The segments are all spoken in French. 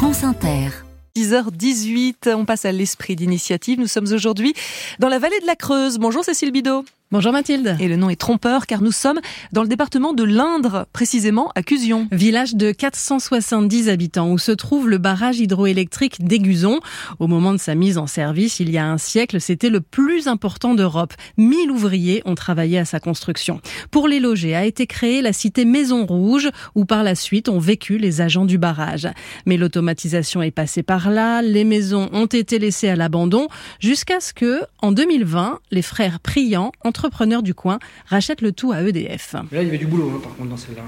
France Inter. 10h18, on passe à l'esprit d'initiative. Nous sommes aujourd'hui dans la vallée de la Creuse. Bonjour Cécile Bidot. Bonjour Mathilde. Et le nom est trompeur car nous sommes dans le département de l'Indre, précisément à Cusion. Village de 470 habitants où se trouve le barrage hydroélectrique d'Aiguzon. Au moment de sa mise en service, il y a un siècle, c'était le plus important d'Europe. 1000 ouvriers ont travaillé à sa construction. Pour les loger a été créée la cité Maison Rouge où par la suite ont vécu les agents du barrage. Mais l'automatisation est passée par là, les maisons ont été laissées à l'abandon jusqu'à ce que, en 2020, les frères Priant entre entrepreneurs du coin rachètent le tout à EDF. Là, il y avait du boulot, hein, par contre, dans celle-là.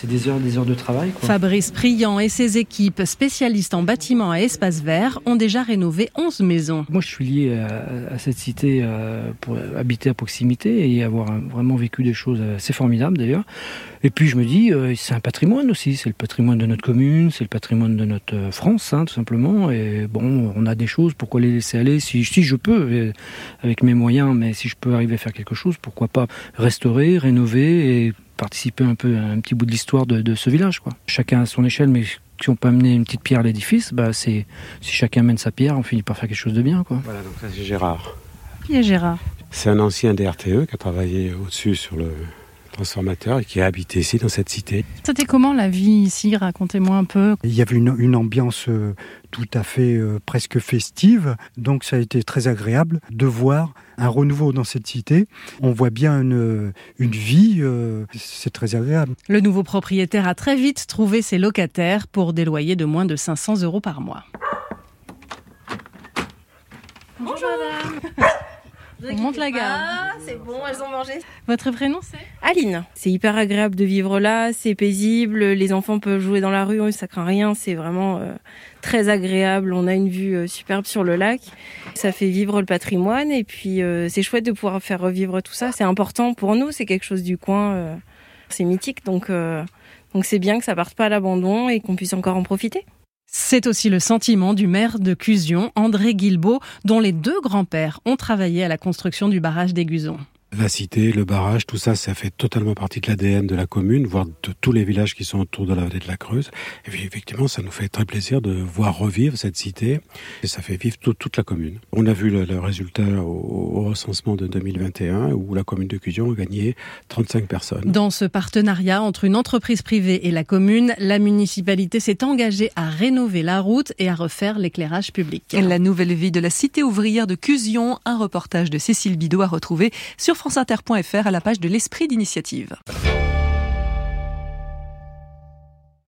C'est des heures, des heures de travail. Quoi. Fabrice Priant et ses équipes, spécialistes en bâtiments et espaces verts, ont déjà rénové 11 maisons. Moi, je suis lié à, cette cité euh, pour habiter à proximité et avoir vraiment vécu des choses assez formidables d'ailleurs. Et puis je me dis, euh, c'est un patrimoine aussi, c'est le patrimoine de notre commune, c'est le patrimoine de notre euh, France, hein, tout simplement. Et bon, on a des choses, pourquoi les laisser aller si, si je peux, avec mes moyens, mais si je peux arriver à faire quelque chose, pourquoi pas restaurer, rénover et participer un peu à un petit bout de l'histoire de, ce village. Quoi. Chacun à son échelle, mais si on peut amener une petite pierre à l'édifice, bah c'est si chacun mène sa pierre, on finit par faire quelque chose de bien. Quoi. Voilà, donc ça c'est Gérard. Qui est Gérard? C'est un ancien DRTE qui a travaillé au-dessus sur le transformateur et qui a habité ici dans cette cité. C'était comment la vie ici? Racontez-moi un peu. Il y avait une, ambiance euh, tout à fait euh, presque festive, donc ça a été très agréable de voir un renouveau dans cette cité. On voit bien une, une vie, euh, c'est très agréable. Le nouveau propriétaire a très vite trouvé ses locataires pour des loyers de moins de 500 euros par mois. Bonjour madame on monte la garde. Ah, c'est bon, elles ont mangé. Votre prénom c'est? Aline. C'est hyper agréable de vivre là, c'est paisible, les enfants peuvent jouer dans la rue, ça craint rien, c'est vraiment euh, très agréable. On a une vue euh, superbe sur le lac. Ça fait vivre le patrimoine et puis euh, c'est chouette de pouvoir faire revivre tout ça. C'est important pour nous, c'est quelque chose du coin, c'est mythique donc donc c'est bien que ça parte pas à l'abandon et qu'on puisse encore en profiter. C'est aussi le sentiment du maire de Cusion, André Guilbeault, dont les deux grands-pères ont travaillé à la construction du barrage d'Aiguzon. La cité, le barrage, tout ça, ça fait totalement partie de l'ADN de la commune, voire de tous les villages qui sont autour de la vallée de la Creuse. Et puis, effectivement, ça nous fait très plaisir de voir revivre cette cité et ça fait vivre toute la commune. On a vu le, résultat au, recensement de 2021 où la commune de Cusion a gagné 35 personnes. Dans ce partenariat entre une entreprise privée et la commune, la municipalité s'est engagée à rénover la route et à refaire l'éclairage public. La nouvelle vie de la cité ouvrière de Cusion, un reportage de Cécile Bidot à retrouver sur franceinter.fr à la page de l'esprit d'initiative.